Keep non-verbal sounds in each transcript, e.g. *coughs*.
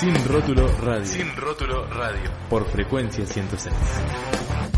Sin rótulo radio. Sin rótulo radio. Por frecuencia 106.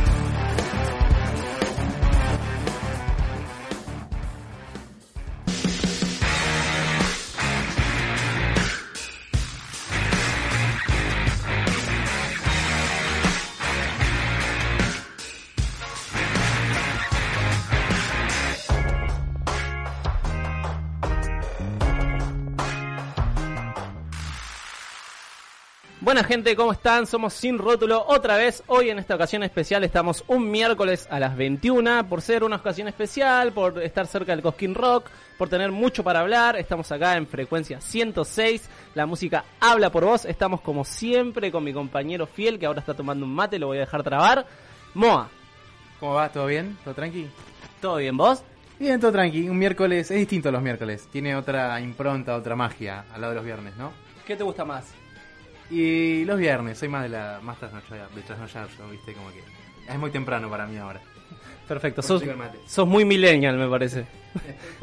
Buena gente, ¿cómo están? Somos Sin Rótulo otra vez. Hoy en esta ocasión especial estamos un miércoles a las 21 por ser una ocasión especial, por estar cerca del Cosquín Rock, por tener mucho para hablar. Estamos acá en frecuencia 106. La música habla por vos. Estamos como siempre con mi compañero fiel que ahora está tomando un mate, lo voy a dejar trabar. Moa, ¿Cómo va? ¿Todo bien? ¿Todo tranqui? ¿todo bien vos? Bien, todo tranqui. Un miércoles es distinto a los miércoles. Tiene otra impronta, otra magia al lado de los viernes, ¿no? ¿Qué te gusta más? Y los viernes, soy más de la más trasnochada, de trasnochar yo, ¿viste? Como que es muy temprano para mí ahora. Perfecto, sos, sos muy millennial me parece.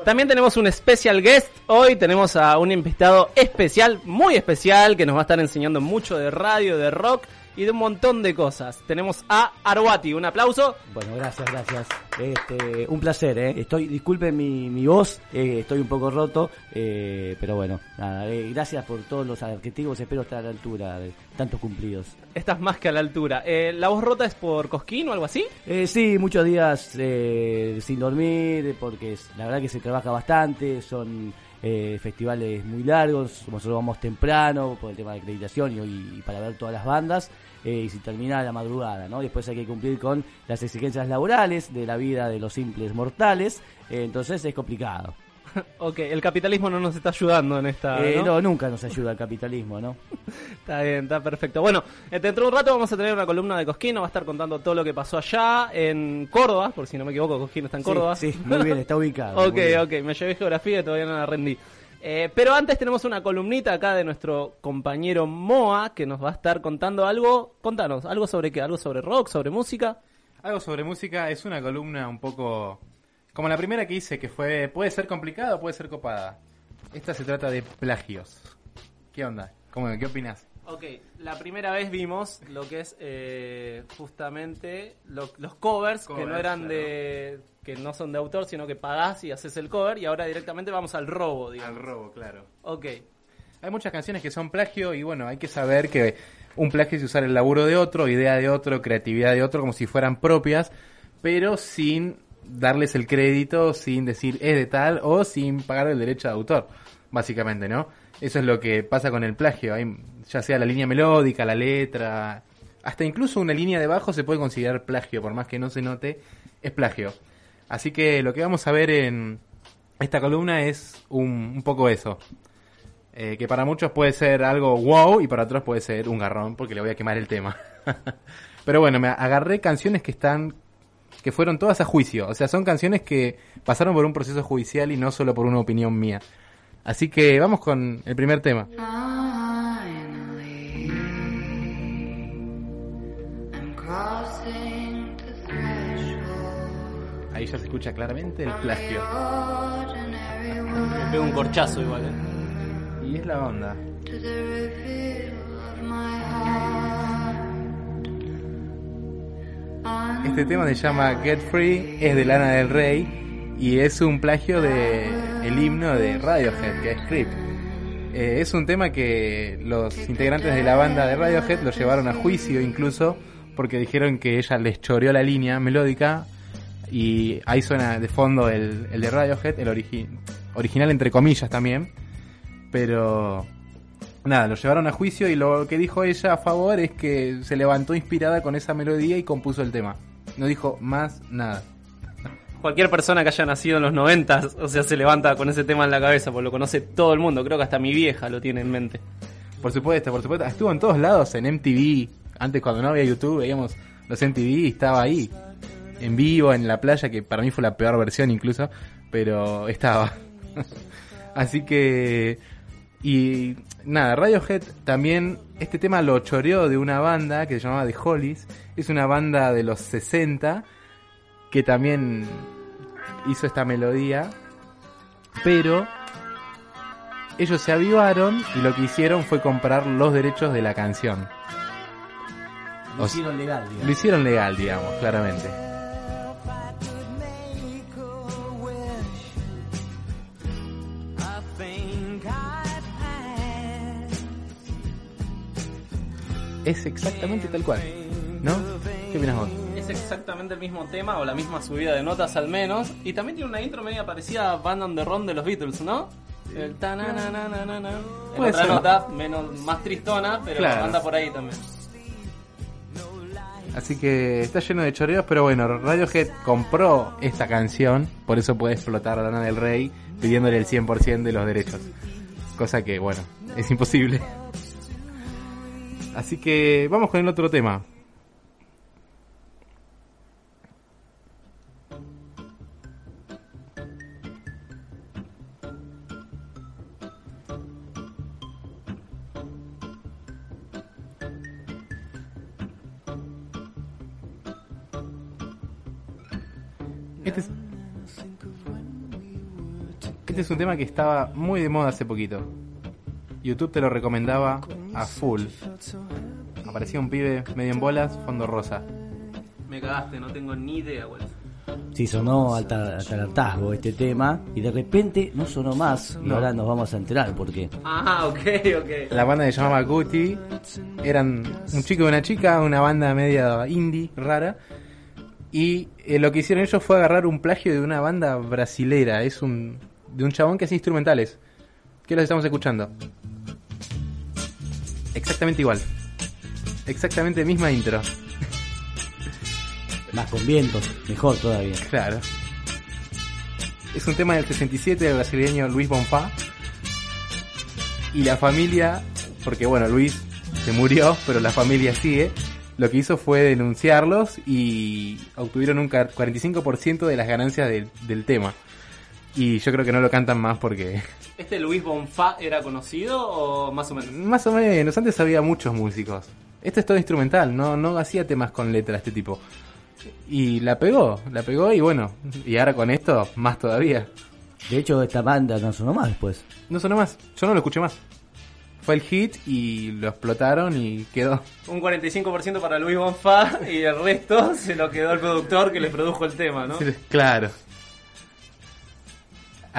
También tenemos un special guest. Hoy tenemos a un invitado especial, muy especial, que nos va a estar enseñando mucho de radio, de rock y de un montón de cosas. Tenemos a Arwati, un aplauso. Bueno, gracias, gracias. Este, un placer, ¿eh? Estoy, disculpen mi, mi voz, eh, estoy un poco roto, eh, pero bueno, nada, eh, gracias por todos los adjetivos, espero estar a la altura de tantos cumplidos. Estás más que a la altura. Eh, ¿La voz rota es por Cosquín o algo así? Eh, sí, muchos días eh, sin dormir, porque la verdad que se trabaja bastante, son eh, festivales muy largos, nosotros vamos temprano por el tema de acreditación y, y para ver todas las bandas, eh, y se termina la madrugada, ¿no? Después hay que cumplir con las exigencias laborales de la vida de los simples mortales, eh, entonces es complicado. *laughs* Ok, el capitalismo no nos está ayudando en esta. Eh, ¿no? no, nunca nos ayuda el capitalismo, ¿no? *laughs* Está bien, está perfecto. Bueno, eh, dentro de un rato vamos a tener una columna de Cosquín, nos va a estar contando todo lo que pasó allá en Córdoba, por si no me equivoco, Cosquín está en Córdoba. Sí, sí, muy bien, está *laughs* ubicado. Ok, ok, me llevé geografía y todavía no la rendí. Eh, pero antes tenemos una columnita acá de nuestro compañero Moa que nos va a estar contando algo. Contanos, algo sobre qué, algo sobre rock, sobre música. Algo sobre música es una columna un poco como la primera que hice, que fue puede ser complicada o puede ser copada. Esta se trata de plagios. ¿Qué onda? ¿Cómo, ¿Qué opinas? Ok, la primera vez vimos lo que es eh, justamente lo- los covers, que no eran de. que no son de autor, sino que pagás y haces el cover, y ahora directamente vamos al robo, digamos. Al robo, claro. Ok, Hay muchas canciones que son plagio y bueno, hay que saber que un plagio es usar el laburo de otro, idea de otro, creatividad de otro, como si fueran propias, pero sin darles el crédito, sin decir es de tal o sin pagar el derecho de autor, básicamente, ¿no? Eso es lo que pasa con el plagio, ya sea la línea melódica, la letra, hasta incluso una línea de bajo se puede considerar plagio, por más que no se note, es plagio. Así que lo que vamos a ver en esta columna es un, un poco eso. Eh, que para muchos puede ser algo wow y para otros puede ser un garrón porque le voy a quemar el tema. *laughs* Pero bueno, me agarré canciones que están que fueron todas a juicio, o sea, son canciones que pasaron por un proceso judicial y no solo por una opinión mía. Así que vamos con el primer tema. Ahí ya se escucha claramente el plagio. Me pego un corchazo igual. eh. Y es la onda. Este tema se llama Get Free, es de Lana del Rey y es un plagio de el himno de Radiohead, que es Creep. Eh, es un tema que los integrantes de la banda de Radiohead lo llevaron a juicio incluso porque dijeron que ella les choreó la línea melódica y ahí suena de fondo el, de Radiohead, el origi- original entre comillas también, pero nada, lo llevaron a juicio y lo que dijo ella a favor es que se levantó inspirada con esa melodía y compuso el tema. No dijo más nada. cualquier persona que haya nacido en los 90, o sea, se levanta con ese tema en la cabeza, porque lo conoce todo el mundo. Creo que hasta mi vieja lo tiene en mente. Por supuesto, por supuesto. Estuvo en todos lados, en MTV. Antes cuando no había YouTube veíamos los MTV y estaba ahí. En vivo, en la playa, que para mí fue la peor versión incluso. Pero estaba. *laughs* Así que... Y nada, Radiohead también, este tema lo choreó de una banda que se llamaba The Hollies. Es una banda de los 60 que también hizo esta melodía. Pero ellos se avivaron y lo que hicieron fue comprar los derechos de la canción. Lo hicieron legal, digamos. Lo hicieron legal, digamos, claramente. Es exactamente tal cual, ¿no? ¿Qué opinas vos? Es exactamente el mismo tema, o la misma subida de notas al menos. Y también tiene una intro media parecida a Band on the Run de los Beatles, ¿no? El tananananana. En otra ser. nota, menos, más tristona, pero Claro. anda por ahí también. Así que está lleno de choreos, pero bueno, Radiohead compró esta canción, por eso puede explotar a Lana del Rey pidiéndole el 100% de los derechos. Cosa que, bueno, es imposible. Así que vamos con el otro tema. Este es, este es un tema que estaba muy de moda hace poquito. YouTube te lo recomendaba a full. Aparecía un pibe medio en bolas, fondo rosa. Me cagaste, no tengo ni idea, güey. Sí, sonó hasta, hasta el hartazgo este tema y de repente no sonó más y No. ahora nos vamos a enterar por qué. Ah, ok, ok. La banda se llamaba Gucci. Eran un chico y una chica, una banda media indie, rara. Y eh, lo que hicieron ellos fue agarrar un plagio de una banda brasilera. Es un de un chabón que hace instrumentales. ¿Qué los estamos escuchando? Exactamente igual. Exactamente misma intro. Más con vientos, mejor todavía. Claro. Es un tema del 67 del brasileño Luis Bonfá. Y la familia, porque bueno, Luis se murió, pero la familia sigue. Lo que hizo fue denunciarlos y obtuvieron un car- 45% de las ganancias del, del tema. Y yo creo que no lo cantan más porque *laughs* ¿Este Luis Bonfá era conocido o más o menos? más o menos, antes había muchos músicos. Esto es todo instrumental, no, no hacía temas con letra este tipo. Y la pegó, la pegó y bueno, y ahora con esto, más todavía. De hecho, esta banda no sonó más después. No sonó más, yo no lo escuché más. Fue el hit y lo explotaron y quedó. Un 45% para Luis Bonfá y el resto se lo quedó el productor que le produjo el tema, ¿no? *laughs* Claro.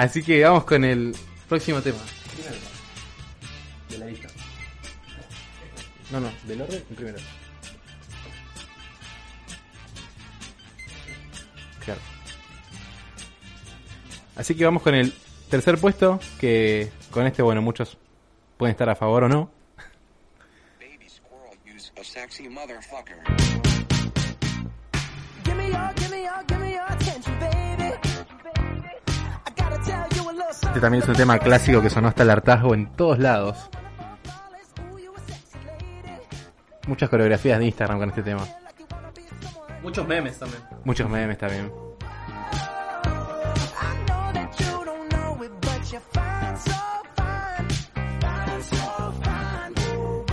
Así que vamos con el próximo tema. De la lista. No, no, del orden el primero. Claro. Así que vamos con el tercer puesto, que con este, bueno, muchos pueden estar a favor o no. Baby squirrel use a sexy motherfucker. Give me your, give me your, give me your attention, baby. Este también es un tema clásico que sonó hasta el hartazgo en todos lados. Muchas coreografías de Instagram con este tema. Muchos memes también. Muchos memes también.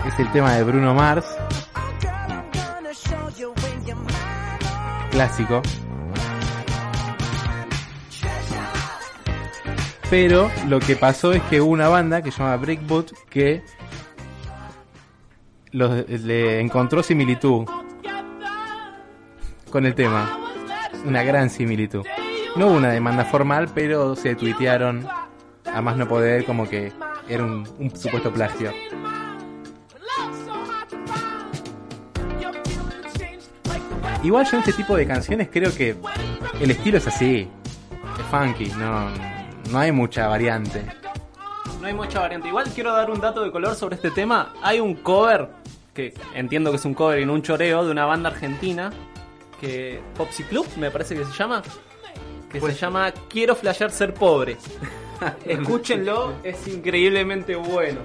Es el tema de Bruno Mars, Oh, Pero lo que pasó es que hubo una banda que se llama Breakboot que le encontró similitud con el tema. Una gran similitud. No hubo una demanda formal, pero se tuitearon a más no poder como que era un, un supuesto plagio. Igual yo en este tipo de canciones creo que el estilo es así. Es funky, no, no hay mucha variante. No hay mucha variante. Igual quiero dar un dato de color sobre este tema. Hay un cover, que entiendo que es un cover y no un choreo, de una banda argentina, que Popsy Club me parece que se llama, que Pues- se llama Quiero flashear ser pobre. *laughs* Escúchenlo, es increíblemente bueno.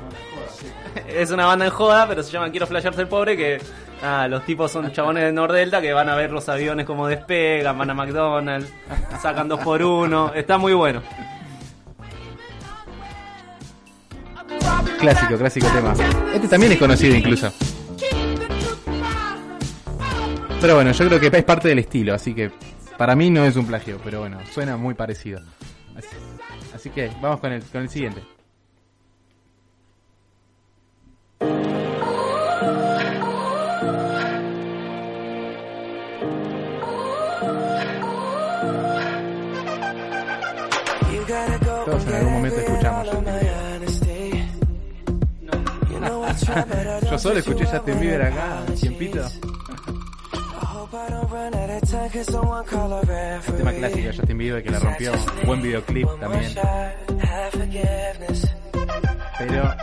Es una banda en joda, pero se llama Quiero flashear ser pobre que ah, los tipos son chabones de Nordelta que van a ver los aviones como despegan, van a McDonald's, sacan dos por uno, está muy bueno. Clásico, clásico tema. Este también es conocido incluso. Pero bueno, yo creo que es parte del estilo, así que para mí no es un plagio, pero bueno, suena muy parecido. Así, que vamos con el, con el siguiente. Yo solo escuché Justin Bieber acá, tiempito. Un tema clásico de Justin Bieber que la rompió. Buen videoclip también. Pero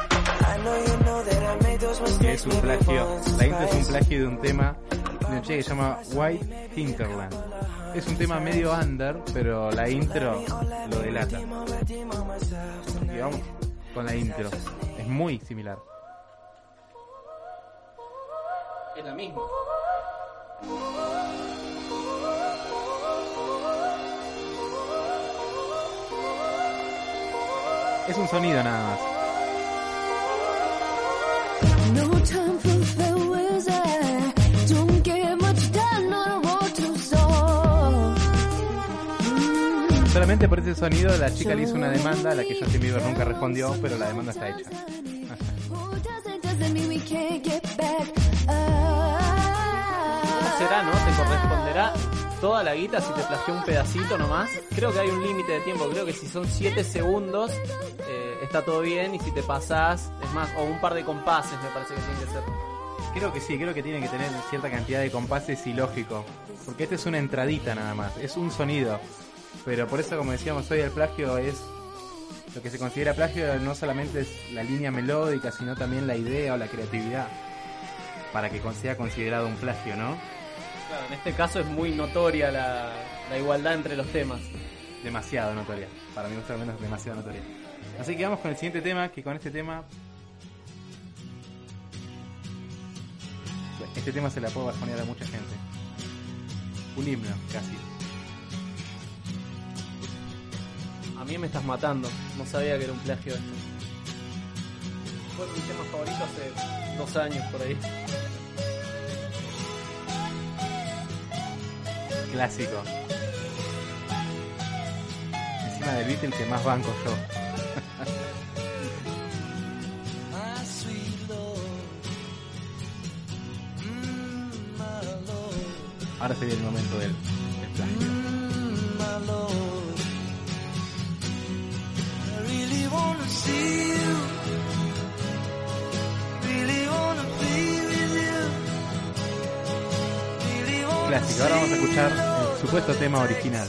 que es un plagio. La intro es un plagio de un tema de un chico que se llama White Hinterland. Es un tema medio under, pero la intro lo delata. Y vamos con la intro. Es muy similar. Es la misma. Es un sonido nada más. Soul. Solamente por ese sonido la chica le hizo una demanda a la que Justin Bieber nunca respondió, pero la demanda está hecha. ¿Cómo será, no? ¿Te corresponderá toda la guita si te plagió un pedacito nomás? Creo que hay un límite de tiempo. Creo que si son 7 segundos eh, está todo bien. Y si te pasás, es más, o un par de compases me parece que tiene que ser. Creo que sí, creo que tiene que tener cierta cantidad de compases y lógico. Porque este es una entradita nada más, es un sonido. Pero por eso, como decíamos hoy, el plagio es. Lo que se considera plagio no solamente es la línea melódica, sino también la idea o la creatividad. Para que sea considerado un plagio, ¿no? Claro, en este caso es muy notoria la, la igualdad entre los temas. Demasiado notoria. Para mí, gusto al menos, demasiado notoria. Así que vamos con el siguiente tema, que con este tema. Este tema se la puedo bajonear a mucha gente. Un himno, casi. A mí me estás matando. No sabía que era un plagio esto. Fue mi tema favorito hace dos años por ahí. Clásico. Encima del beat el que más banco yo. Ahora sería el momento del, del plagio. Ahora vamos a escuchar el supuesto tema original.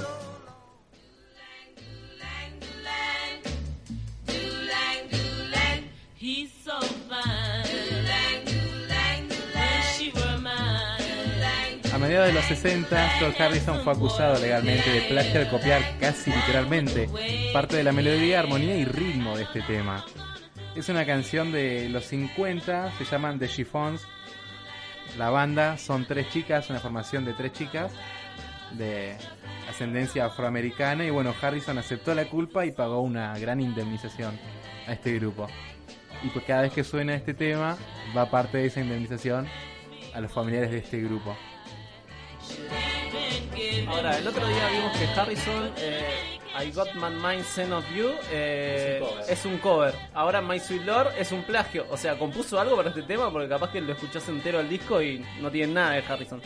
A mediados de los 60, George Harrison fue acusado legalmente de plagio al copiar casi literalmente parte de la melodía, armonía y ritmo de este tema. Es una canción de los 50, se llaman The Chiffons. La banda son tres chicas, una formación de tres chicas de ascendencia afroamericana y bueno, Harrison aceptó la culpa y pagó una gran indemnización a este grupo. Y pues cada vez que suena este tema, va parte de esa indemnización a los familiares de este grupo. Ahora, el otro día vimos que Harrison, eh, I Got My Mind Sent of You, eh, es, un cover. Ahora My Sweet Lord es un plagio. O sea, compuso algo para este tema porque capaz que lo escuchás entero al disco y no tiene nada de Harrison.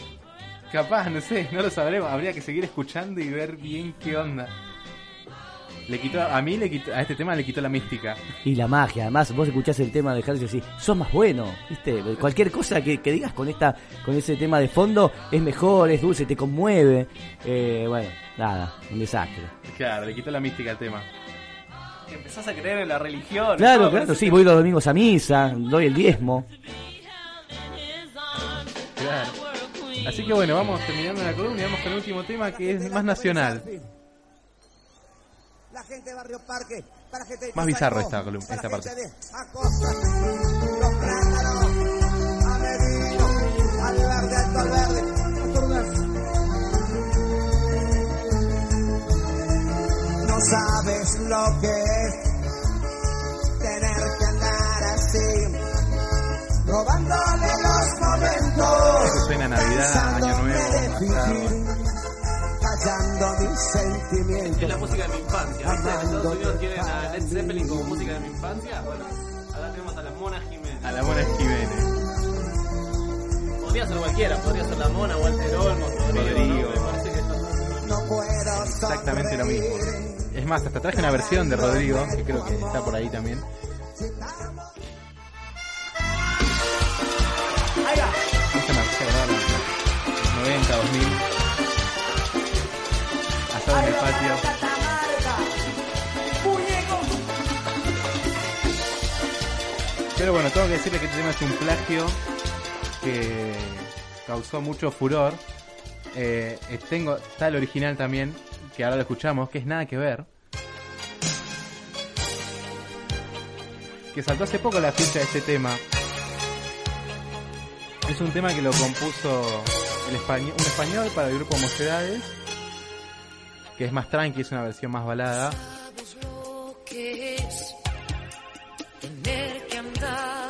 Capaz, no sé, no lo sabremos. Habría que seguir escuchando y ver bien qué onda. Le quitó, a mí le quitó, a este tema le quitó la mística. Y la magia, además vos escuchás el tema de Harrison y decís, sos más bueno, ¿viste? Cualquier cosa que, que digas con esta con ese tema de fondo es mejor, es dulce, te conmueve. Eh, bueno, nada, un desastre. Claro, le quitó la mística al tema. Que empezás a creer en la religión. Claro, claro, sí, voy los domingos a misa, doy el diezmo. Claro. Así que bueno, vamos terminando la columna y vamos con el último tema que es más nacional. La gente de Barrio Parque, para gente de Más bizarro esta columna- esta parte. de Acosta, los plátanos, a Medino, al verde, alto al verde, Astorgas. No sabes lo que es tener que andar así, robándole los momentos. Eso suena a Navidad, Año Nuevo, callando mis sentimientos. Es la música de mi infancia. ¿viste? En Estados Unidos tienen a Led Zeppelin como música de mi infancia. Bueno, acá tenemos a la Mona Jiménez. A la Mona Jiménez. Podría ser cualquiera, podría ser la Mona, Walter Olmos, Rodrigo. Me parece que está- No puedo Exactamente lo mismo. Es más, hasta traje una versión de Rodrigo, que creo que está por ahí también. En los 90, 2000. En el patio. Pero bueno, tengo que decirle que este tema es un plagio que causó mucho furor. Eh, eh, tengo, está el original también, que ahora lo escuchamos, que es nada que ver. Que saltó hace poco la ficha de este tema. Es un tema que lo compuso un español para el grupo Mocedades, que es más tranqui, es una versión más balada.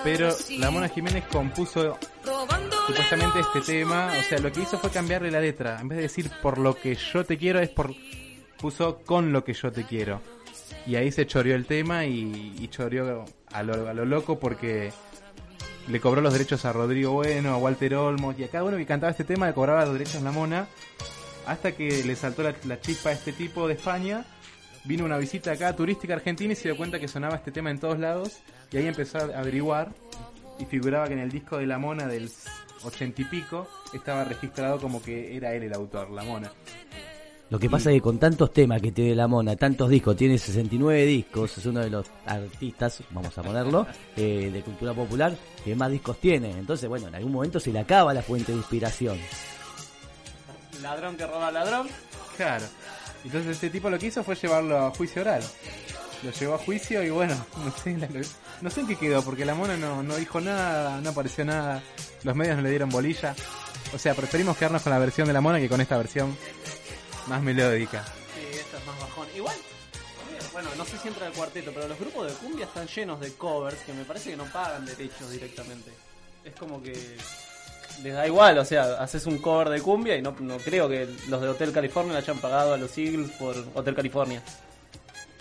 Pero la Mona Jiménez compuso supuestamente este tema, o sea, lo que hizo fue cambiarle la letra. En vez de decir por lo que yo te quiero, es por. puso con lo que yo te quiero. Y ahí se choreó el tema y, y choreó a lo, a lo loco porque le cobró los derechos a Rodrigo Bueno, a Walter Olmos y a cada uno que cantaba este tema le cobraba los derechos la mona. Hasta que le saltó la, la chispa a este tipo de España. Vino una visita acá turística Argentina y se dio cuenta que sonaba este tema en todos lados. Y ahí empezó a averiguar y figuraba que en el disco de La Mona del ochenta y pico estaba registrado como que era él el autor, La Mona. Lo que pasa es que con tantos temas que tiene la mona, tantos discos, tiene 69 discos, es uno de los artistas, vamos a ponerlo, *laughs* eh, de cultura popular que más discos tiene. Entonces, bueno, en algún momento se le acaba la fuente de inspiración. Ladrón que roba al ladrón. Claro. Entonces este tipo lo que hizo fue llevarlo a juicio oral. Lo llevó a juicio y bueno, *laughs* no sé, la- no sé en qué quedó, porque la mona no, no dijo nada, no apareció nada, los medios no le dieron bolilla. O sea, preferimos quedarnos con la versión de la mona que con esta versión más melódica. Sí, esta es más bajón. Igual, bueno, no sé si entra el cuarteto, pero los grupos de cumbia están llenos de covers que me parece que no pagan derechos directamente. Es como que les da igual, o sea, haces un cover de cumbia y no, no creo que los de Hotel California le hayan pagado a los Eagles por Hotel California.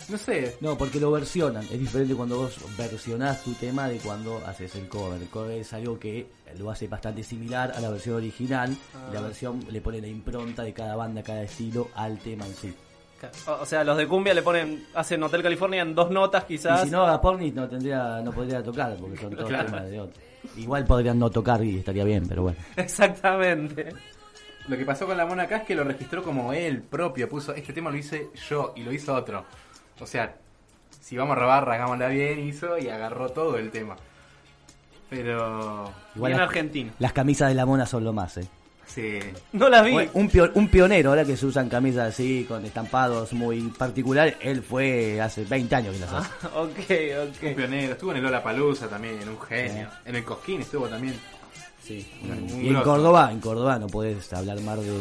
No sé, No, porque lo versionan. Es diferente cuando vos versionás tu tema de cuando haces el cover. El cover es algo que lo hace bastante similar a la versión original. Y la versión le pone la impronta de cada banda, cada estilo al tema en sí. O, sea, los de cumbia le ponen, hacen Hotel California en dos notas quizás. Y si no, Agapornis no tendría, no podría tocar, porque son *laughs* todos Claro. temas de otro. Igual podrían no tocar y estaría bien, pero bueno. *laughs* Exactamente. lo que pasó con la mona acá es que lo registró como él propio, puso este tema lo hice yo y lo hizo otro. O sea, si vamos a robar, hagámosla bien, hizo y agarró todo el tema. Pero... Igual Bien las, argentino. las camisas de la mona son lo más, eh. Sí, No las vi. Bueno, un, pio- un pionero, ahora que se usan camisas así, con estampados muy particulares, él fue hace 20 años que las hace. ok, un ok. pionero. Estuvo en el Lola Palusa también, un genio. En el Cosquín estuvo también. Sí. Un- un Y en grosso. Córdoba, en Córdoba no podés hablar mal de,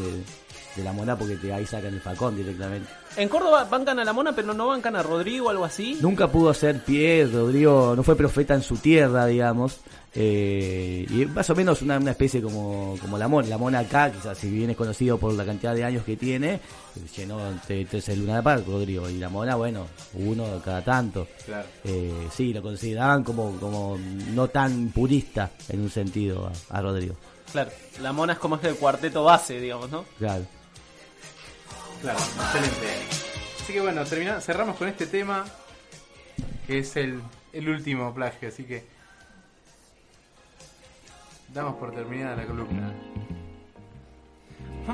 de la mona porque te ahí sacan el facón directamente. En Córdoba bancan a la mona, pero no bancan a Rodrigo o algo así. Nunca pudo hacer pie, Rodrigo no fue profeta en su tierra, digamos. Eh, y más o menos una, una especie como, como la mona. La mona acá, quizás si bien es conocido por la cantidad de años que tiene, eh, llenó el Luna de Park, Rodrigo. Y la mona, bueno, uno cada tanto. Claro. Eh, sí, lo consideraban como, como no tan purista en un sentido a, a Rodrigo. Claro, la mona es como es el cuarteto base, digamos, ¿no? Claro. Claro, excelente. Así que bueno, termina- cerramos con este tema, que es el, el último plagio, así que damos por terminada la columna. *laughs*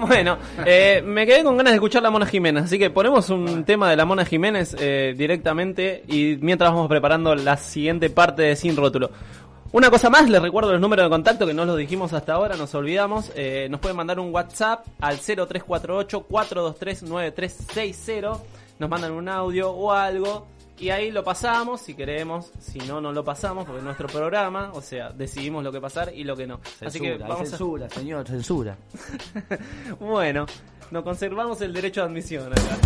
Bueno, eh, me quedé con ganas de escuchar la Mona Jiménez, así que ponemos un tema de la Mona Jiménez eh, directamente y mientras vamos preparando la siguiente parte de Sin Rótulo. Una cosa más, les recuerdo los números de contacto que no los dijimos hasta ahora, nos olvidamos. Eh, nos pueden mandar un WhatsApp al 0348-423-9360. nos mandan un audio o algo. Y ahí lo pasamos si queremos, si no, no lo pasamos, porque es nuestro programa, o sea, decidimos lo que pasar y lo que no. Así que Censura, vamos a... censura, señor, censura. *laughs* Bueno, nos conservamos el derecho de admisión acá.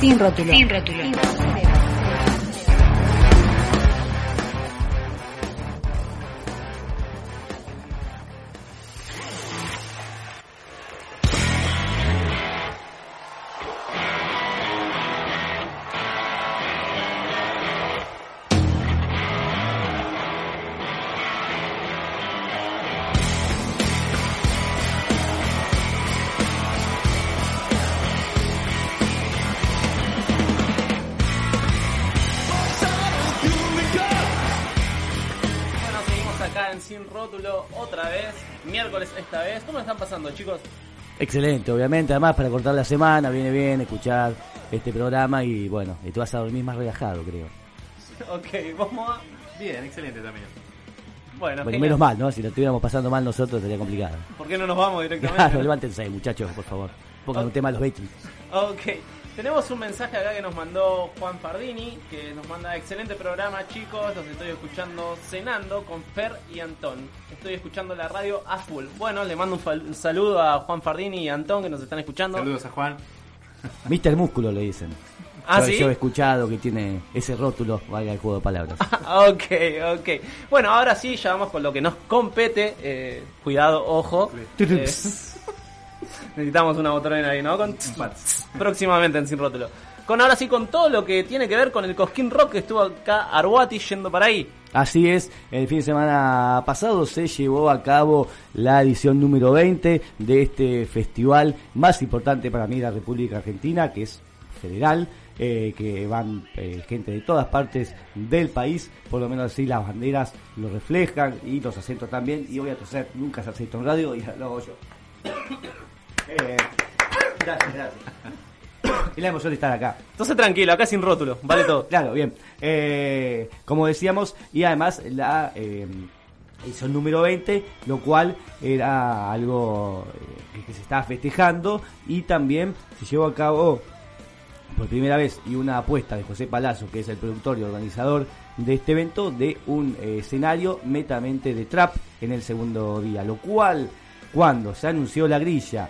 Sin rótulo. Sin rótulo. Excelente, obviamente. Además, para cortar la semana, viene bien escuchar este programa y bueno, y tú vas a dormir más relajado, creo. *laughs* Ok, vamos a... Bien, excelente también. Bueno, Bueno, menos mal, ¿no? Si lo estuviéramos pasando mal nosotros sería complicado. ¿Por qué no nos vamos directamente? Claro, levántense, muchachos, por favor. Pongan Ok. un tema a los Beatles. Ok, tenemos un mensaje acá que nos mandó Juan Fardini, que nos manda excelente programa chicos, los estoy escuchando cenando con Fer y Antón. Estoy escuchando la radio a full. Bueno, le mando un, saludo a Juan Fardini y a Antón que nos están escuchando. Saludos a Juan. *laughs* Mr. Músculo le dicen. ¿Ah, yo, sí? yo he escuchado que tiene ese rótulo, valga el juego de palabras. *laughs* ok, ok. Bueno, ahora sí, ya vamos con lo que nos compete. Eh, cuidado, ojo. Eh, *laughs* necesitamos una botonera ahí, ¿no? Con próximamente en Sin Rótulo. Con ahora sí, con todo lo que tiene que ver con el Cosquín Rock que estuvo acá Arwati yendo para ahí. Así es, el fin de semana pasado se llevó a cabo la edición número 20 de este festival más importante para mí de la República Argentina, que es federal, eh, que van eh, gente de todas partes del país, por lo menos así las banderas lo reflejan y los acentos también, y voy a toser, nunca se acento en radio y lo hago yo. Eh, gracias, gracias. *coughs* Y la emoción de estar acá. Entonces tranquilo, acá sin rótulo, vale todo. *coughs* Claro, bien. Eh, como decíamos, y además la eh, edición número 20, lo cual era algo eh, que se estaba festejando y también se llevó a cabo por primera vez y una apuesta de José Palazzo, que es el productor y organizador de este evento, de un eh, escenario netamente de trap en el segundo día, lo cual cuando se anunció la grilla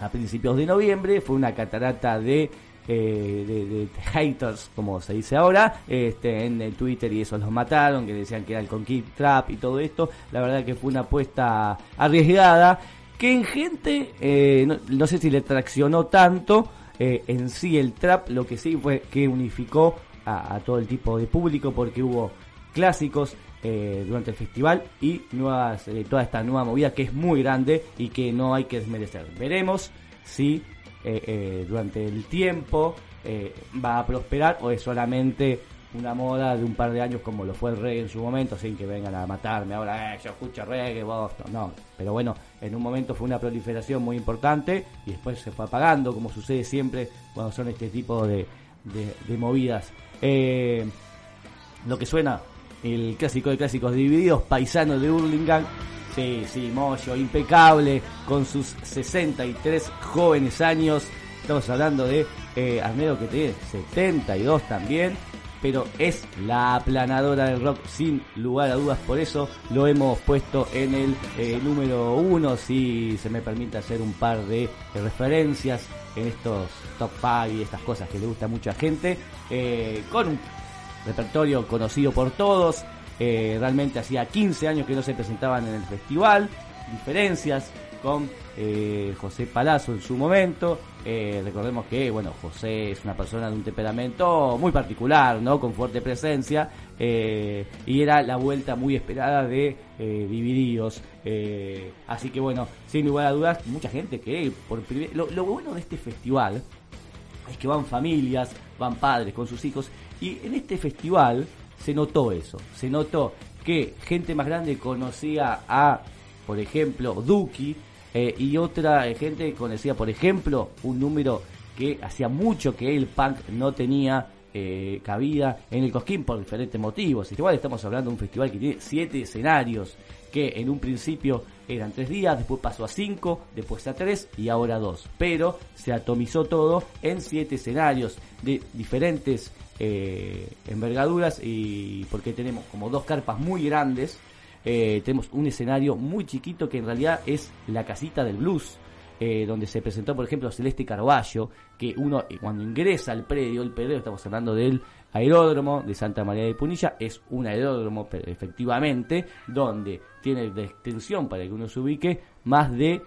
a principios de noviembre, fue una catarata de, eh, de, de haters, como se dice ahora, este, en el Twitter y eso los mataron, que decían que era el Conquist Trap y todo esto. La verdad que fue una apuesta arriesgada, que en gente, eh, no, sé si le traccionó tanto eh, en sí el trap, lo que sí fue que unificó a todo el tipo de público, porque hubo clásicos eh, durante el festival y nuevas eh, toda esta nueva movida que es muy grande y que no hay que desmerecer. Veremos si eh, eh, durante el tiempo eh, va a prosperar o es solamente una moda de un par de años como lo fue el reggae en su momento, sin que vengan a matarme ahora, yo escucho reggae, vos no. Pero bueno, en un momento fue una proliferación muy importante y después se fue apagando, como sucede siempre cuando son este tipo de, de- de movidas. Lo que suena, el clásico de clásicos divididos, paisano de Hurlingham. Sí, sí, Moyo, impecable, con sus 63 jóvenes años. Estamos hablando de eh, Arnedo que tiene 72 también, pero es la aplanadora del rock sin lugar a dudas. Por eso lo hemos puesto en el eh, número uno, si se me permite hacer un par de referencias en estos top 5 y estas cosas que le gusta a mucha gente, eh, con un repertorio conocido por todos. eh, realmente hacía 15 años que no se presentaban en el festival. Diferencias con eh, José Palazzo en su momento. Eh, recordemos que, bueno, José es una persona de un temperamento muy particular, ¿no? Con fuerte presencia. eh, y era la vuelta muy esperada de Divididos. Así que, bueno, sin lugar a dudas, mucha gente que por primer... Lo bueno de este festival es que van familias, van padres con sus hijos y en este festival se notó eso, se notó que gente más grande conocía a, por ejemplo, Duki eh, y otra eh, gente conocía, por ejemplo, un número que hacía mucho que el punk no tenía eh, cabida en el Cosquín por diferentes motivos. Igual estamos hablando de un festival que tiene siete escenarios, que en un principio eran tres días, después pasó a cinco, después a tres y ahora dos. Pero se atomizó todo en siete escenarios de diferentes eh, envergaduras y porque tenemos como dos carpas muy grandes. eh, tenemos un escenario muy chiquito que en realidad es la casita del blues eh, donde se presentó, por ejemplo, Celeste Carballo, que uno cuando ingresa al predio, el predio, estamos hablando del aeródromo de Santa María de Punilla, es un aeródromo pero efectivamente, donde tiene de extensión, para que uno se ubique, más de,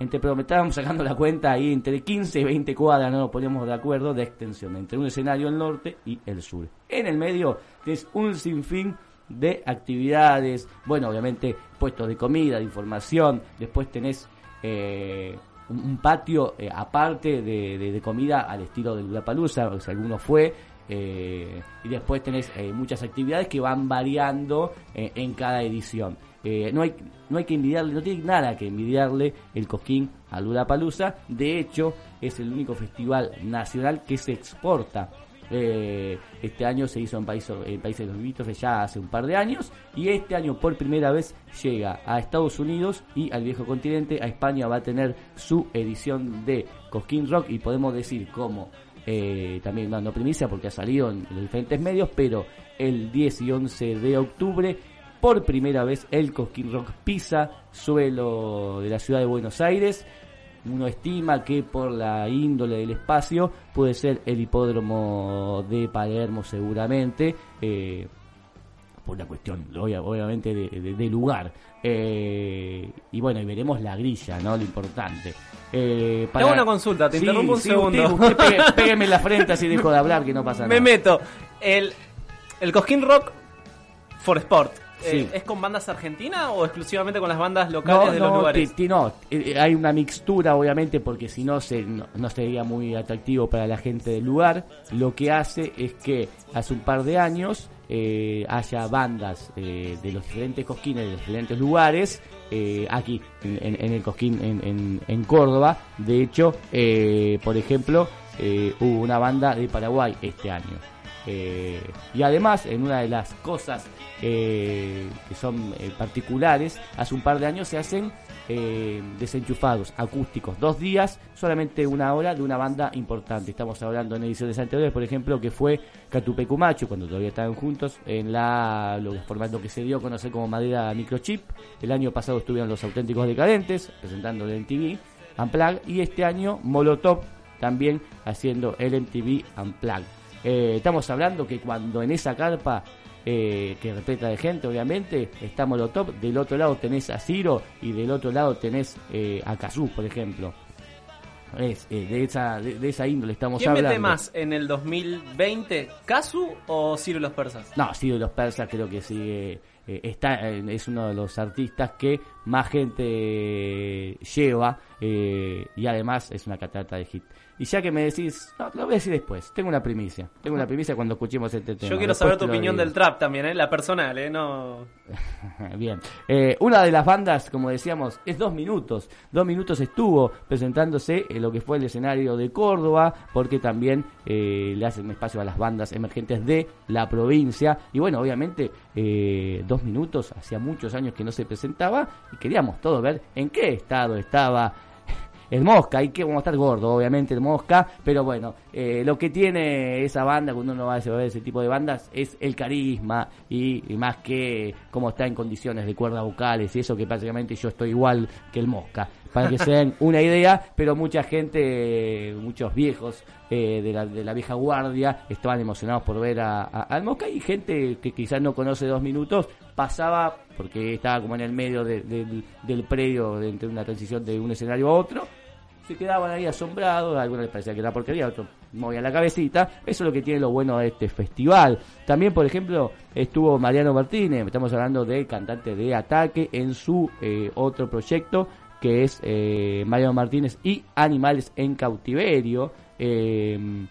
entre, pero estábamos sacando la cuenta ahí, entre 15 y 20 cuadras, no nos ponemos de acuerdo, de extensión, entre un escenario el norte y el sur. En el medio es un sinfín de actividades, bueno, obviamente puestos de comida, de información, después tenés eh, un, patio eh, aparte de, comida al estilo del Lollapalooza, o sea, alguno fue, eh, y después tenés eh, muchas actividades que van variando eh, en cada edición. No hay no hay que envidiarle, no tiene nada que envidiarle el Cosquín a Lollapalooza, de hecho es el único festival nacional que se exporta. Este año se hizo en Países Limítrofes ya hace un par de años y este año por primera vez llega a Estados Unidos y al viejo continente, a España va a tener su edición de Cosquín Rock y podemos decir como eh, también dando primicia porque ha salido en los diferentes medios, pero el 10 y 11 de octubre por primera vez el Cosquín Rock pisa suelo de la ciudad de Buenos Aires. Uno estima que por la índole del espacio puede ser el hipódromo de Palermo seguramente, eh, por una cuestión obvia- obviamente de, de- de lugar. Eh, y bueno, y veremos la grilla, ¿no? Lo importante. Eh, Te hago una consulta, te interrumpo un segundo. Usted, usted pegue- *laughs* pégueme en la frente así dejo de hablar que no pasa Me nada. meto. El, el Cosquín Rock for Sport. eh. ¿Es con bandas argentinas o exclusivamente con las bandas locales No, de los no, lugares? ti- ti- no, eh, eh, hay una mixtura obviamente porque si no, se, no no sería muy atractivo para la gente del lugar. Lo que hace es que hace un par de años eh, haya bandas eh, de los diferentes cosquines de los diferentes lugares eh, aquí en, el cosquín en, en- Córdoba. De hecho, eh, por ejemplo, hubo una banda de Paraguay este año. Y además, en una de las cosas que son particulares, hace un par de años se hacen eh, desenchufados acústicos, dos días, solamente una hora de una banda importante. Estamos hablando en ediciones anteriores, por ejemplo, que fue Catupecumacho, cuando todavía estaban juntos, en la lo, formato que se dio a conocer como Madera Microchip. El año pasado estuvieron los auténticos decadentes, presentando el MTV Unplugged, y este año Molotov también haciendo el MTV Unplugged. Eh, estamos hablando que cuando en esa carpa eh, que repleta de gente, obviamente, está Molotov, del otro lado tenés a Ciro y del otro lado tenés eh, a Kazoo, por ejemplo. Es, eh, de, esa, de, de esa índole estamos ¿Quién hablando. mete más en el 2020? ¿Casu o Ciro y los persas? No, Ciro y los persas creo que sigue. eh, está, es uno de los artistas que más gente lleva eh, y además es una catata de hit. Y ya que me decís, no, lo voy a decir después. Tengo una primicia. Tengo una *laughs* primicia cuando escuchemos este tema. Yo quiero Después saber tu opinión del trap también, ¿eh? La personal, ¿eh? No... *laughs* Bien. Eh, una de las bandas, como decíamos, es Dos Minutos. Dos Minutos estuvo presentándose en lo que fue el escenario de Córdoba, porque también eh, le hacen espacio a las bandas emergentes de la provincia. Y bueno, obviamente, eh, Dos Minutos hacía muchos años que no se presentaba y queríamos todos ver en qué estado estaba el Mosca, y que vamos a estar gordo, obviamente, el Mosca, pero bueno, eh, lo que tiene esa banda, cuando uno va a ver ese tipo de bandas, es el carisma y, y más que cómo está en condiciones de cuerdas vocales y eso, que prácticamente yo estoy igual que el Mosca, para que *laughs* se den una idea, pero mucha gente, muchos viejos eh, de, la, de la vieja guardia estaban emocionados por ver a, a- al Mosca y gente que quizás no conoce dos minutos pasaba porque estaba como en el medio de- del- del predio de entre una transición de un escenario a otro se quedaban ahí asombrados, a algunos les parecía que era porquería, a otros movían la cabecita. Eso es lo que tiene lo bueno de este festival. También, por ejemplo, estuvo Mariano Martínez, estamos hablando del cantante de Ataque, en su eh, otro proyecto, que es eh, Mariano Martínez y Animales en Cautiverio. Eh,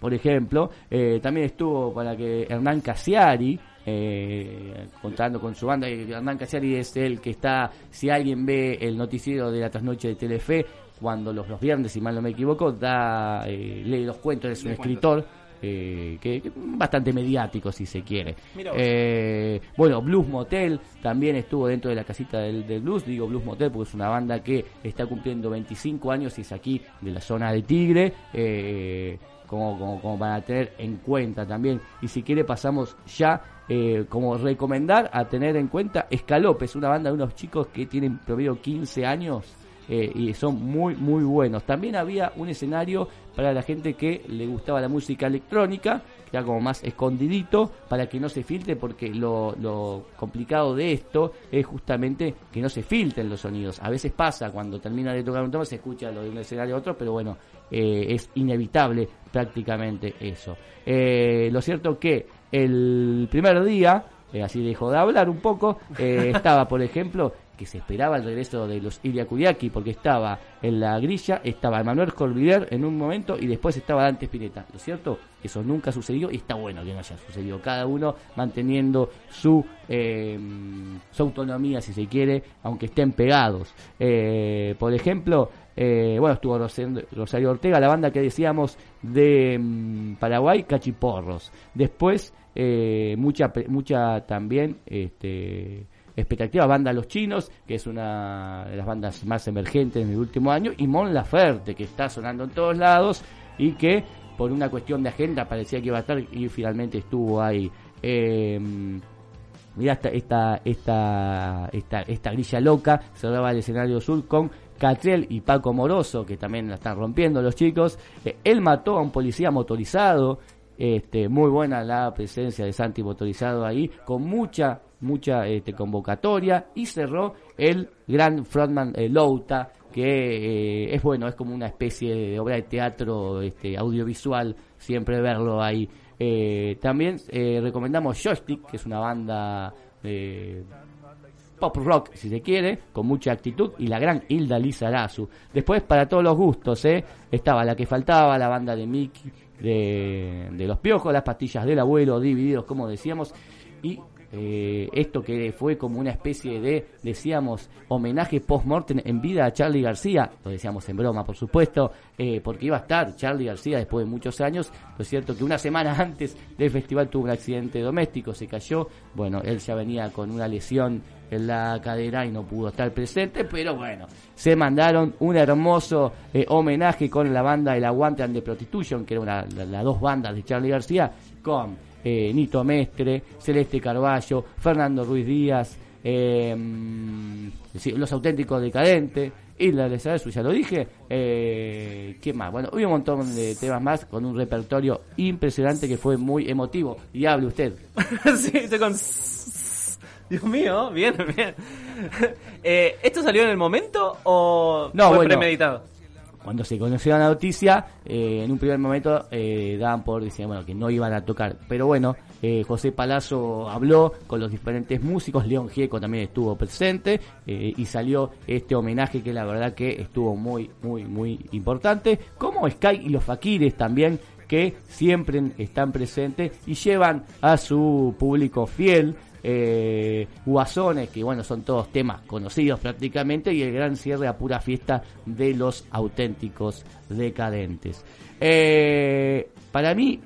por ejemplo, eh, también estuvo para que Hernán Casiari, eh, contando con su banda, Hernán Casiari es el que está, si alguien ve el noticiero de la trasnoche de Telefe, cuando los, los viernes, si mal no me equivoco, da, eh, lee los cuentos, es un escritor, eh, que, que bastante mediático si se quiere. Eh, bueno, Blues Motel también estuvo dentro de la casita del, del blues, digo Blues Motel porque es una banda que está cumpliendo 25 años y es aquí de la zona de Tigre. eh, como, como, como para tener en cuenta también. Y si quiere pasamos ya eh, como recomendar a tener en cuenta Escalope, es una banda de unos chicos que tienen promedio 15 años eh, y son muy muy buenos. También había un escenario para la gente que le gustaba la música electrónica, que era como más escondidito, para que no se filtre, porque lo, lo complicado de esto es justamente que no se filtren los sonidos. A veces pasa cuando termina de tocar un tema, se escucha lo de un escenario a otro, pero bueno, eh, es inevitable prácticamente eso. Eh, lo cierto que el primer día, eh, así dejó de hablar un poco, *laughs* estaba, por ejemplo, que se esperaba el regreso de los Ilia Kuriaki, porque estaba en la grilla, estaba Emanuel Corbiler en un momento y después estaba Dante Spinetta. ¿Lo cierto? Eso nunca sucedió y está bueno que no haya sucedido. Cada uno manteniendo su, eh, su autonomía, si se quiere, aunque estén pegados. Eh, por ejemplo, eh, bueno, estuvo Rosario Ortega, la banda que decíamos de mm, Paraguay, Cachiporros. Después, eh, mucha, mucha también este, expectativa, banda Los Chinos, que es una de las bandas más emergentes en el último año, y Mon Laferte, que está sonando en todos lados y que por una cuestión de agenda parecía que iba a estar y finalmente estuvo ahí. Eh, Mirá esta, esta, esta, esta, esta grilla loca, cerraba el escenario sur con Catriel y Paco Moroso, que también la están rompiendo los chicos. Eh, él mató a un policía motorizado, este, muy buena la presencia de Santi motorizado ahí, con mucha, mucha este, convocatoria, y cerró el gran frontman eh, Louta, que eh, es bueno, es como una especie de obra de teatro este, audiovisual, siempre verlo ahí. Eh, también eh, recomendamos Joystick, que es una banda eh, pop rock, si se quiere, con mucha actitud, y la gran Hilda Lizarazu. Después, para todos los gustos, ¿eh? estaba la que faltaba, la banda de Mickey, de, de Los Piojos, las pastillas del abuelo, divididos, como decíamos, y eh, esto que fue como una especie de, decíamos, homenaje post-mortem en vida a Charlie García, lo decíamos en broma, por supuesto, eh, porque iba a estar Charlie García después de muchos años, lo cierto que una semana *laughs* antes del festival tuvo un accidente doméstico, se cayó, bueno, él ya venía con una lesión en la cadera y no pudo estar presente, pero bueno, se mandaron un hermoso eh, homenaje con la banda El Aguante and the Prostitution, que era una, la- las dos bandas de Charlie García, con eh, Nito Mestre, Celeste Carballo, Fernando Ruiz Díaz, eh, mm, Los Auténticos Decadentes, Isla de Sarazu, ya lo dije, eh, ¿qué más? Bueno, hubo un montón de temas más con un repertorio impresionante que fue muy emotivo. Y hable usted. *laughs* sí, estoy con... *laughs* Dios mío, bien, bien. *laughs* Eh, ¿Esto salió en el momento o No, fue bueno. premeditado? Cuando se conoció la noticia, eh, en un primer momento eh, daban por decían, bueno, que no iban a tocar. Pero bueno, eh, José Palazzo habló con los diferentes músicos, León Gieco también estuvo presente eh, y salió este homenaje que la verdad que estuvo muy, muy, muy importante. Como Sky y los Fakires también que siempre están presentes y llevan a su público fiel eh, Guasones, que bueno, son todos temas conocidos prácticamente, y el gran cierre a pura fiesta de los auténticos decadentes. Eh, para mí,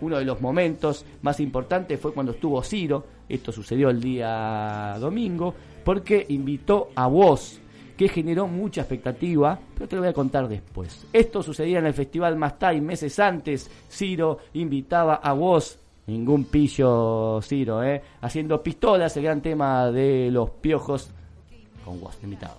uno de los momentos más importantes fue cuando estuvo Ciro, esto sucedió el día domingo, porque invitó a vos que generó mucha expectativa, pero te lo voy a contar después. Esto sucedía en el Festival Mastai meses antes. Ciro invitaba a vos, ningún pillo Ciro, ¿eh? haciendo pistolas, el gran tema de los piojos, con vos invitado.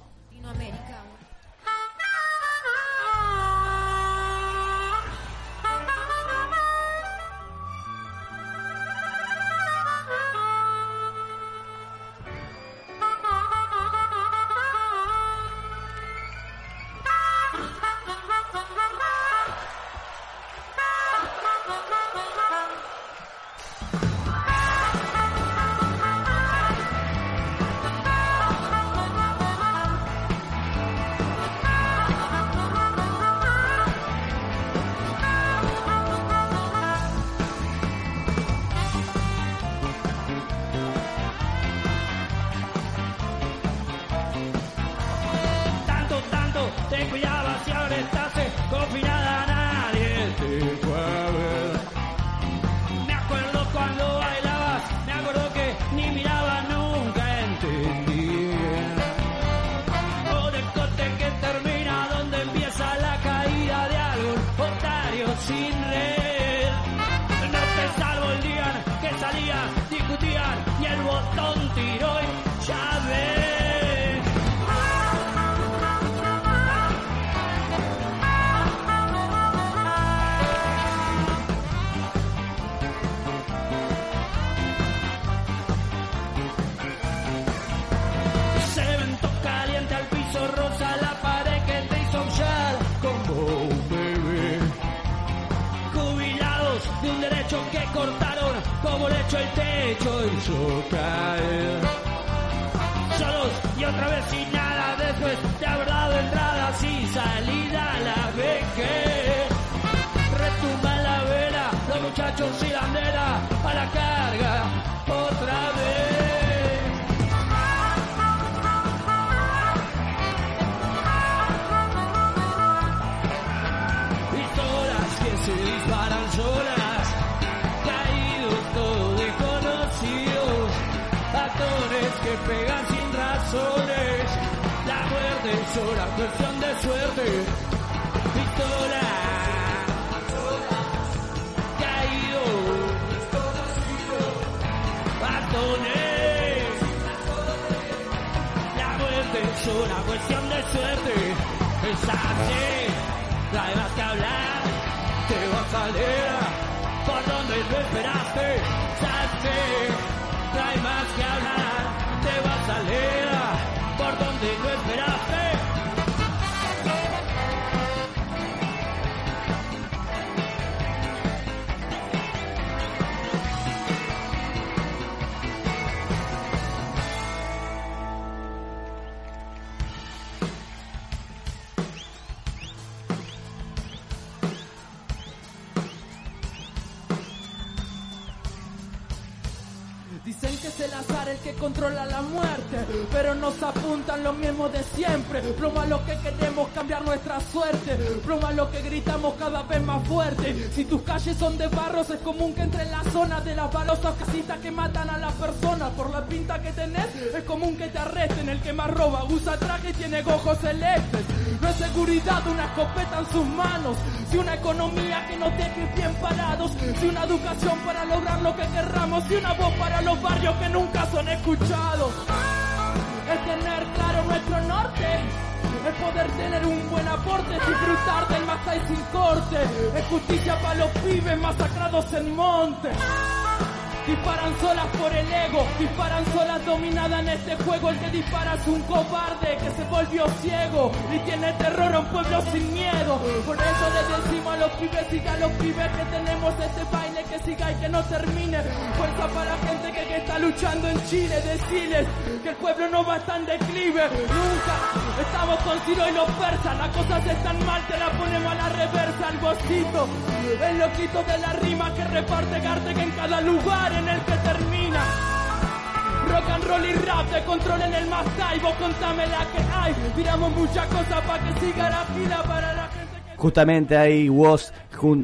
Se disparan solas, caídos todos desconocidos, actores que pegan sin razones, la muerte es sola cuestión de suerte, pistolas, caídos, actores, la muerte es una cuestión de suerte, es así más que hablar, te vas a leer por donde lo esperaste, salte, trae más que hablar, te vas a leer. Por donde lo esperaste. Nos apuntan lo mismo de siempre. Lo que queremos cambiar nuestra suerte, lo que gritamos cada vez más fuerte. Si tus calles son de barros, es común que entre en la zona de las balosas casitas que matan a las personas. Por la pinta que tenés, es común que te arresten. El que más roba usa traje y tiene ojos celestes. No es seguridad, una escopeta en sus manos. Si una economía que nos deje bien parados, si una educación para lograr lo que querramos, si una voz para los barrios que nunca son escuchados. Es tener claro nuestro norte, es poder tener un buen aporte, disfrutar del Masai sin corte, es justicia para los pibes masacrados en monte. Disparan solas por el ego, disparan solas dominada en este juego. El que dispara es un cobarde que se volvió ciego y tiene terror a un pueblo sin miedo. Por eso le decimos a los pibes, siga a los pibes que tenemos este baile que siga y que no termine. Fuerza para la gente que, está luchando en Chile, decirles que el pueblo no va a estar en declive. Nunca estamos con Ciro y los persas, las cosas están mal, te la ponemos a la reversa, el gocito. El loquito de la rima que reparte Garte que en cada lugar en el que termina. Rock and roll y rap te controlen el más vos contame que hay. Tiramos muchas cosas para que siga la fila para la gente. Justamente ahí Woz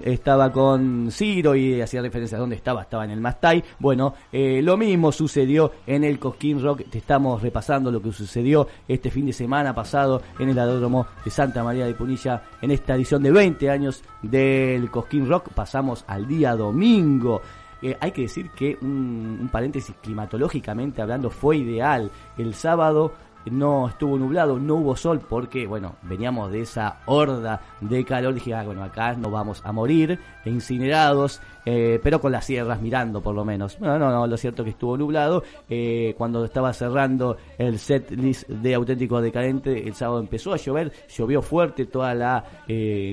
estaba con Ciro y hacía referencia a dónde estaba, estaba en el Mastai. Bueno, eh, lo mismo sucedió en el Cosquín Rock. Te estamos repasando lo que sucedió este fin de semana pasado en el Aeródromo de Santa María de Punilla en esta edición de 20 años del Cosquín Rock. Pasamos al día domingo. Eh, hay que decir que un, paréntesis climatológicamente hablando fue ideal. El sábado no estuvo nublado, no hubo sol porque, bueno, veníamos de esa horda de calor. Dije, ah, bueno, acá nos vamos a morir, incinerados, eh, pero con las sierras mirando por lo menos. No, no, no, lo cierto que estuvo nublado. Eh, cuando estaba cerrando el set list de Auténtico Decadente, el sábado empezó a llover, llovió fuerte toda la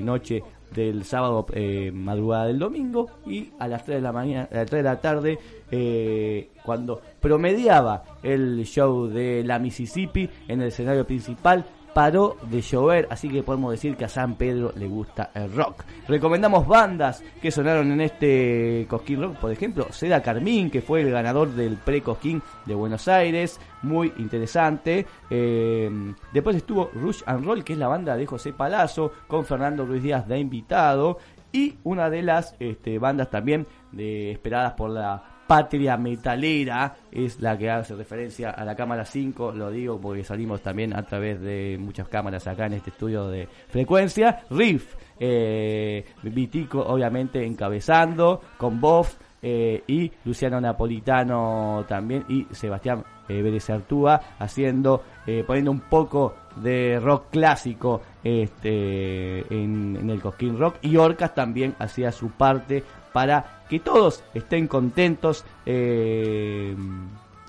noche del sábado eh, madrugada del domingo y a las 3 de la mañana a las 3 de la tarde eh, cuando promediaba el show de la Mississippi en el escenario principal paró de llover, así que podemos decir que a San Pedro le gusta el rock. Recomendamos bandas que sonaron en este Cosquín Rock, por ejemplo, Seda Carmín, que fue el ganador del pre-Cosquín de Buenos Aires, muy interesante. Eh, después estuvo Rush and Roll, que es la banda de José Palazzo, con Fernando Ruiz Díaz de invitado, y una de las este, bandas también de, esperadas por la patria metalera es la que hace referencia a la cámara 5, lo digo porque salimos también a través de muchas cámaras acá en este estudio de frecuencia. Riff, eh, Vitico obviamente encabezando, con Boff, eh, y Luciano Napolitano también y Sebastián eh, Artúa haciendo, eh, poniendo un poco de rock clásico este, en, en el Cosquín Rock y Orcas también hacía su parte para que todos estén contentos. eh,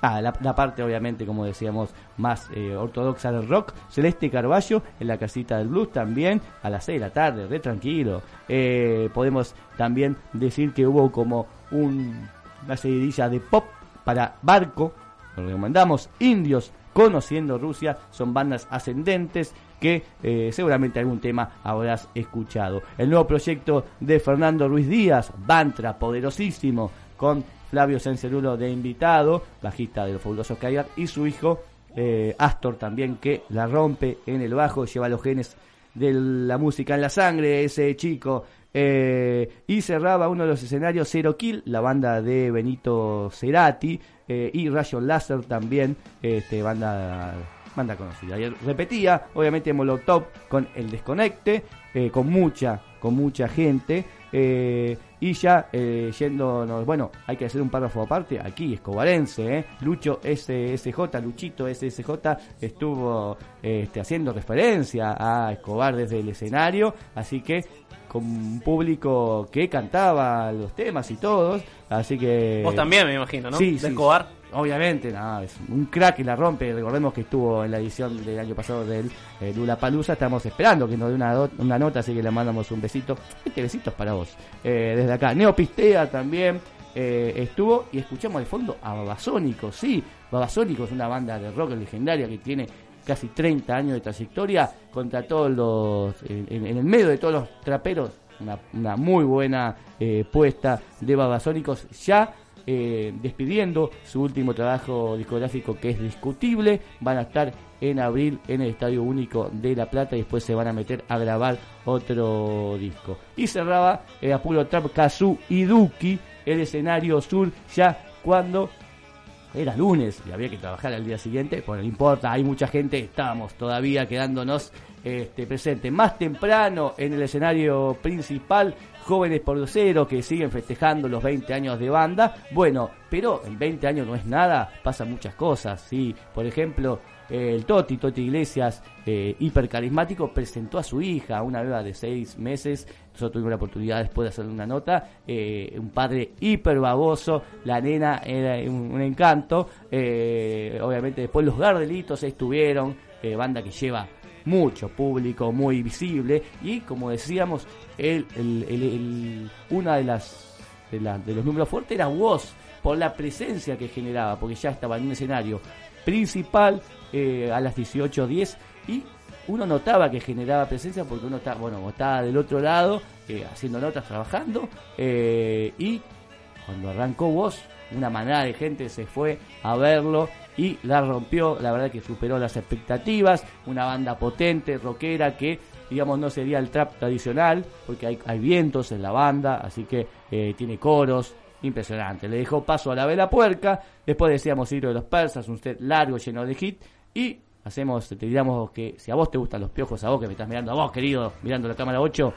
Ah, la, parte obviamente, como decíamos, más eh, ortodoxa del rock. Celeste Carballo en la casita del blues también a las 6 de la tarde, re tranquilo. Eh, podemos también decir que hubo como un- una seguidilla de pop para Barco. Lo recomendamos. Indios conociendo Rusia son bandas ascendentes que eh, seguramente algún tema habrás escuchado. El nuevo proyecto de Fernando Ruiz Díaz, Bantra, poderosísimo, con Flavio Cencerulo de invitado, bajista de los fabulosos Cadillac, y su hijo eh, Astor también, que la rompe en el bajo, lleva los genes de la música en la sangre, ese chico. Eh, y cerraba uno de los escenarios Zero Kill, la banda de Benito Cerati, eh, y Rayon Laser también, este, banda banda conocida. Repetía, obviamente Molotov con el desconecte, eh, con mucha, con mucha gente. Y ya eh, yéndonos, bueno, hay que hacer un párrafo aparte, aquí escobarense, ¿eh? Lucho SSJ, Luchito SSJ estuvo este, haciendo referencia a Escobar desde el escenario, así que con un público que cantaba los temas y todos, así que... Vos también, me imagino, ¿no? Sí, De sí, Escobar. Obviamente, nada, es un crack y la rompe. Recordemos que estuvo en la edición del año pasado del eh, Lula Palusa. Estamos esperando que nos dé una, una nota, así que le mandamos un besito. Este besito es para vos. Eh, desde acá, Neopistea también eh, estuvo y escuchamos de fondo a Babasónicos. Sí, Babasónicos es una banda de rock legendaria que tiene casi 30 años de trayectoria contra todos los. en el medio de todos los traperos. Una, una muy buena eh, puesta de Babasónicos ya eh, despidiendo su último trabajo discográfico que es discutible. Van a estar en abril en el Estadio Único de La Plata y después se van a meter a grabar otro disco. Y cerraba eh, a puro trap Kazu y Duki, el escenario sur, ya cuando era lunes y había que trabajar al día siguiente, bueno, no importa, hay mucha gente, estábamos todavía quedándonos este, presentes. Más temprano en el escenario principal, jóvenes por cero que siguen festejando los 20 años de banda. Bueno, pero en 20 años no es nada, pasan muchas cosas, ¿sí? Por ejemplo, el Toti, Toti Iglesias, eh, hiper carismático, presentó a su hija, una beba de 6 meses. Nosotros tuvimos la oportunidad después de hacerle una nota. eh, un padre hiper baboso, la nena era un, un encanto. eh, obviamente, después los Gardelitos estuvieron, eh, banda que lleva mucho público, muy visible. Y como decíamos, el, el- una de las de, la- de los números fuertes era Woz, por la presencia que generaba, porque ya estaba en un escenario principal eh, a las 18.10 y uno notaba que generaba presencia porque uno está, bueno, estaba del otro lado eh, haciendo notas, trabajando eh, y cuando arrancó Woz, una manada de gente se fue a verlo y la rompió, la verdad que superó las expectativas, una banda potente, rockera que digamos no sería el trap tradicional porque hay, hay vientos en la banda, así que eh, tiene coros, impresionante. Le dejó paso a la vela puerca, después decíamos Hilo de los Persas, un set largo lleno de hit y hacemos, te diríamos que si a vos te gustan los piojos, a vos que me estás mirando, a vos querido, mirando la cámara 8,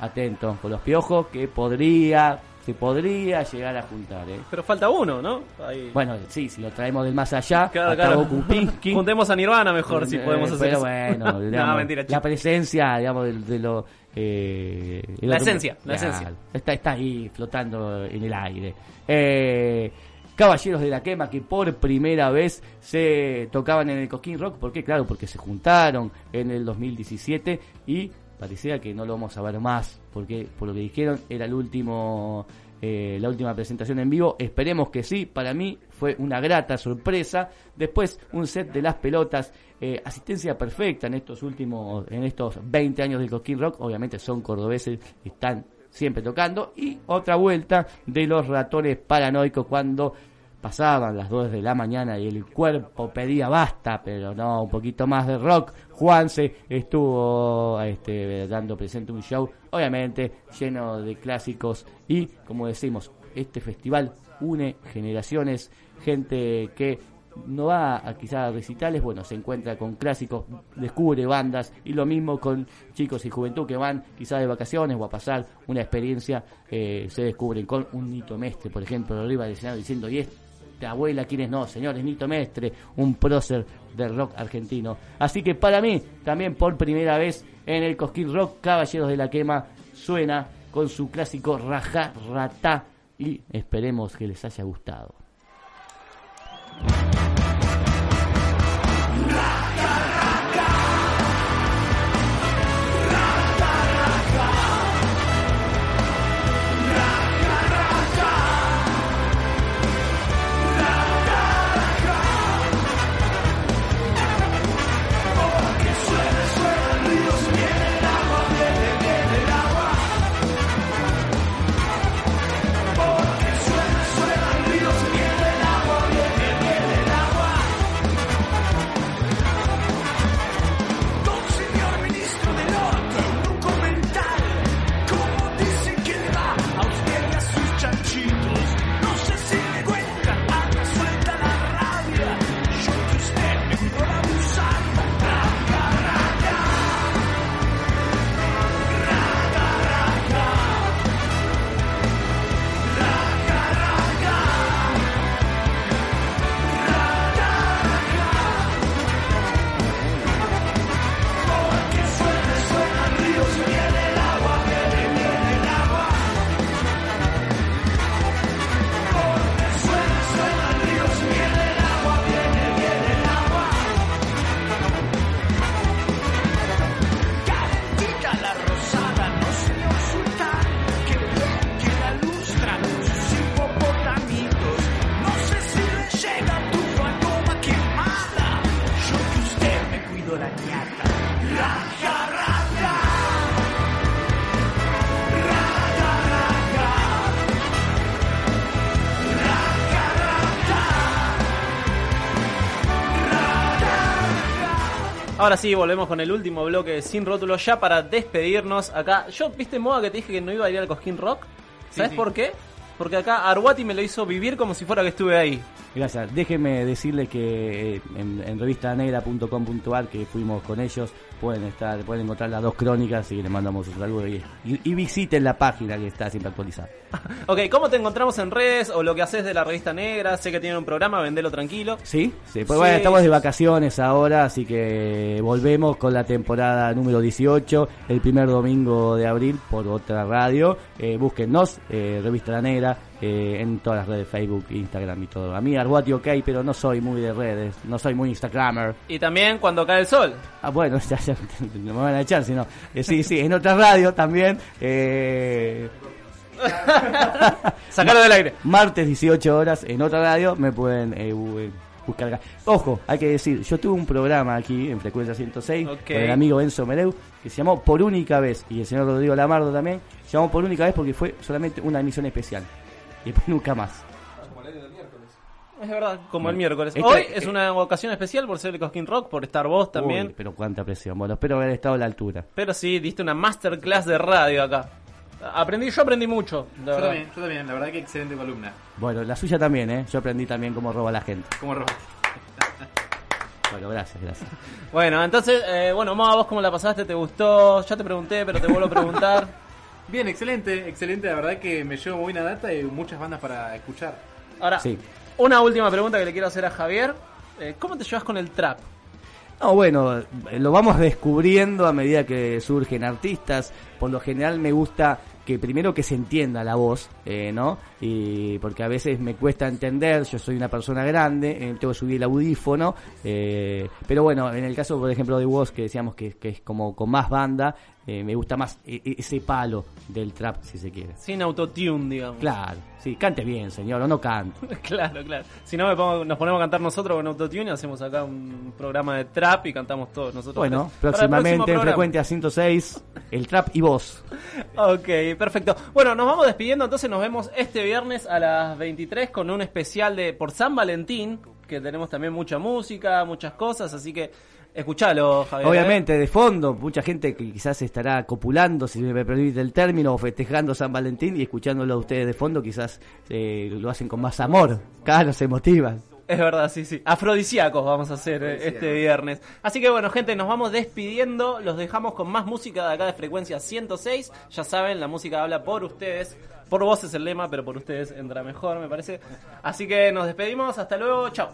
atento con los piojos que podría, se podría llegar a juntar, ¿eh? Pero falta uno, ¿no? Ahí. Bueno, sí, si lo traemos del más allá, Claro, claro. *laughs* Juntemos a Nirvana mejor, si Eh, podemos hacer pero eso. bueno, *laughs* digamos, no, mentira, la presencia, digamos, de, de lo... eh, La esencia, la esencia. Está, está ahí flotando en el aire. Eh, Caballeros de la Quema que por primera vez se tocaban en el Cosquín Rock. ¿Por qué? Claro, porque se juntaron en el 2017 y parecía que no lo vamos a ver más. Porque por lo que dijeron era el último eh, la última presentación en vivo. Esperemos que sí. Para mí fue una grata sorpresa. Después un set de las pelotas. eh, asistencia perfecta en estos últimos, en estos 20 años del Cosquín Rock. Obviamente son cordobeses, están siempre tocando. Y otra vuelta de los ratones paranoicos cuando pasaban las 2 de la mañana y el cuerpo pedía basta, pero no, un poquito más de rock. Juanse estuvo este, dando presente un show, obviamente lleno de clásicos y, como decimos, este festival une generaciones, gente que no va a quizás a recitales, bueno, se encuentra con clásicos, descubre bandas y lo mismo con chicos y juventud que van quizás de vacaciones o a pasar una experiencia, eh, se descubren con un Nito Mestre, por ejemplo, arriba del escenario diciendo, y esta abuela, ¿quiénes no? Señores, Nito Mestre, un prócer del rock argentino. Así que para mí, también por primera vez en el Cosquín Rock, Caballeros de la Quema suena con su clásico Rajá Ratá y esperemos que les haya gustado. Ahora sí, volvemos con el último bloque de Sin Rótulo ya para despedirnos acá. Yo, ¿viste moda que te dije que no iba a ir al Cosquín Rock? ¿Sabes sí. por qué? Porque acá Arwati me lo hizo vivir como si fuera que estuve ahí. Gracias. Déjenme decirles que eh, en, en revistanegra.com.ar que fuimos con ellos, pueden estar, pueden encontrar las dos crónicas y les mandamos un saludo y, y- y visiten la página que está siempre actualizada. *laughs* Ok, ¿cómo te encontramos en redes o lo que haces de la revista negra? Sé que tienen un programa, vendelo tranquilo. ¿Sí? Sí, pues Sí, bueno, estamos de vacaciones ahora, así que volvemos con la temporada número 18, el primer domingo de abril por otra radio. Eh, búsquennos, eh, Revista La Negra, eh, en todas las redes, Facebook, Instagram y todo. A mí Arguati ok, pero no soy muy de redes, no soy muy Instagrammer. Y también cuando cae el sol. Ah, bueno, *laughs* ya, ya no me van a echar, sino. eh, sí, sí, en otra radio también. Eh, *laughs* *laughs* Sacarlo del aire. Martes 18 horas en otra radio me pueden eh, eh, buscar acá. Ojo, hay que decir, yo tuve un programa aquí en Frecuencia 106 Ok. con el amigo Enzo Mereu que se llamó Por Única Vez y el señor Rodrigo Lamardo también. Se llamó Por Única Vez porque fue solamente una emisión especial. Y después nunca más. Es verdad, como el miércoles. Este- Hoy es una ocasión especial por ser el Cosquín Rock, por estar vos también. Uy, pero cuánta presión. Bueno, espero haber estado a la altura. Pero sí, diste una masterclass de radio acá. Aprendí, yo aprendí mucho. Yo verdad. también, yo también, la verdad que excelente columna. Bueno, la suya también, ¿eh? Yo aprendí también cómo roba la gente. Como roba. *laughs* Bueno, gracias, gracias. Bueno, entonces, eh, bueno, Moa, vos cómo la pasaste, ¿te gustó? Ya te pregunté, pero te vuelvo a preguntar. *laughs* Bien, excelente, excelente. La verdad que me llevo buena data y muchas bandas para escuchar. Ahora, Sí. una última pregunta que le quiero hacer a Javier. Eh, ¿Cómo te llevas con el trap? No, bueno, eh, lo vamos descubriendo a medida que surgen artistas. Por lo general me gusta que primero que se entienda la voz, eh, ¿no? Y porque a veces me cuesta entender, yo soy una persona grande, eh, tengo que subir el audífono, eh, pero bueno, en el caso, por ejemplo, de vos, que decíamos que, que es como con más banda, eh, me gusta más e- e- ese palo del trap, si se quiere. Sin autotune, digamos. Claro, sí, cante bien, señor, o no cante. *laughs* claro, claro. Si no, me pongo- nos ponemos a cantar nosotros con autotune y hacemos acá un programa de trap y cantamos todos nosotros. Bueno, próximamente en. Frecuencia 106, el trap y vos. *laughs* Ok, perfecto. Bueno, nos vamos despidiendo, entonces nos vemos este viernes a las 23 con un especial de por San Valentín, que tenemos también mucha música, muchas cosas, así que escuchalo, Javier. ¿eh? Obviamente, de fondo, mucha gente que quizás estará copulando, si me permite el término, o festejando San Valentín y escuchándolo a ustedes de fondo, quizás eh, lo hacen con más amor. Claro, se motivan. Es verdad, sí, sí. Afrodisíacos vamos a hacer eh, este viernes. Así que bueno, gente, nos vamos despidiendo. Los dejamos con más música de acá de frecuencia 106. Ya saben, la música habla por ustedes. Por vos es el lema, pero por ustedes entra mejor, me parece. Así que nos despedimos. Hasta luego. Chao.